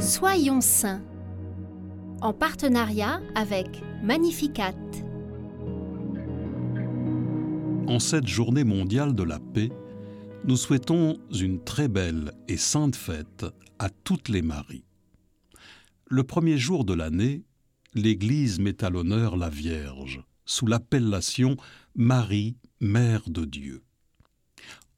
Soyons saints en partenariat avec Magnificat. En cette journée mondiale de la paix, nous souhaitons une très belle et sainte fête à toutes les Maries. Le premier jour de l'année, l'Église met à l'honneur la Vierge sous l'appellation Marie, Mère de Dieu.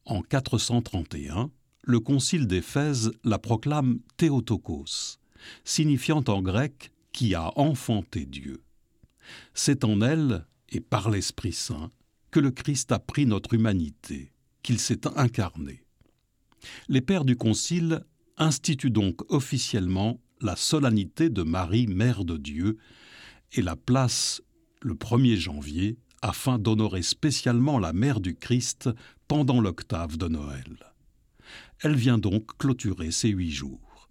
En 431, le Concile d'Éphèse la proclame Théotokos, signifiant en grec qui a enfanté Dieu. C'est en elle et par l'Esprit Saint que le Christ a pris notre humanité, qu'il s'est incarné. Les pères du Concile instituent donc officiellement la solennité de Marie, Mère de Dieu, et la place le 1er janvier afin d'honorer spécialement la Mère du Christ pendant l'octave de Noël. Elle vient donc clôturer ces huit jours.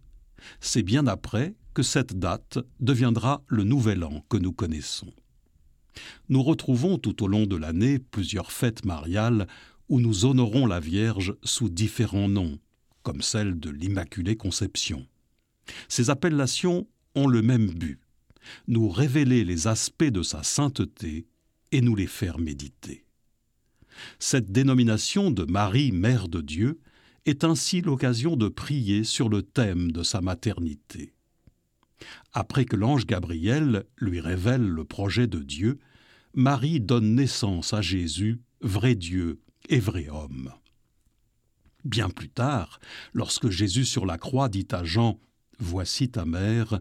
C'est bien après que cette date deviendra le nouvel an que nous connaissons. Nous retrouvons tout au long de l'année plusieurs fêtes mariales où nous honorons la Vierge sous différents noms, comme celle de l'Immaculée Conception. Ces appellations ont le même but, nous révéler les aspects de sa sainteté et nous les faire méditer. Cette dénomination de Marie, Mère de Dieu, est ainsi l'occasion de prier sur le thème de sa maternité. Après que l'ange Gabriel lui révèle le projet de Dieu, Marie donne naissance à Jésus, vrai Dieu et vrai homme. Bien plus tard, lorsque Jésus sur la croix dit à Jean Voici ta mère,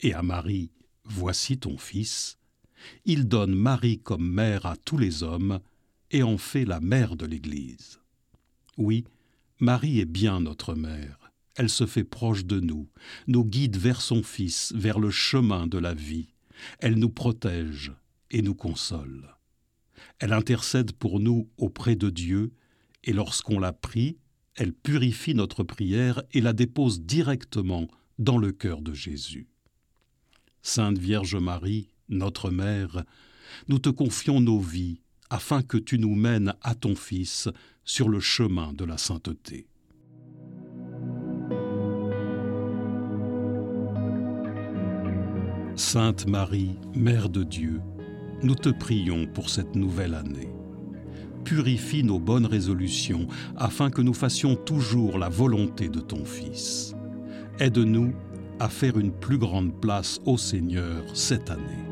et à Marie Voici ton fils, il donne Marie comme mère à tous les hommes et en fait la mère de l'Église. Oui, Marie est bien notre mère. Elle se fait proche de nous, nous guide vers son Fils, vers le chemin de la vie. Elle nous protège et nous console. Elle intercède pour nous auprès de Dieu, et lorsqu'on la prie, elle purifie notre prière et la dépose directement dans le cœur de Jésus. Sainte Vierge Marie, notre Mère, nous te confions nos vies afin que tu nous mènes à ton Fils sur le chemin de la sainteté. Sainte Marie, Mère de Dieu, nous te prions pour cette nouvelle année. Purifie nos bonnes résolutions afin que nous fassions toujours la volonté de ton Fils. Aide-nous à faire une plus grande place au Seigneur cette année.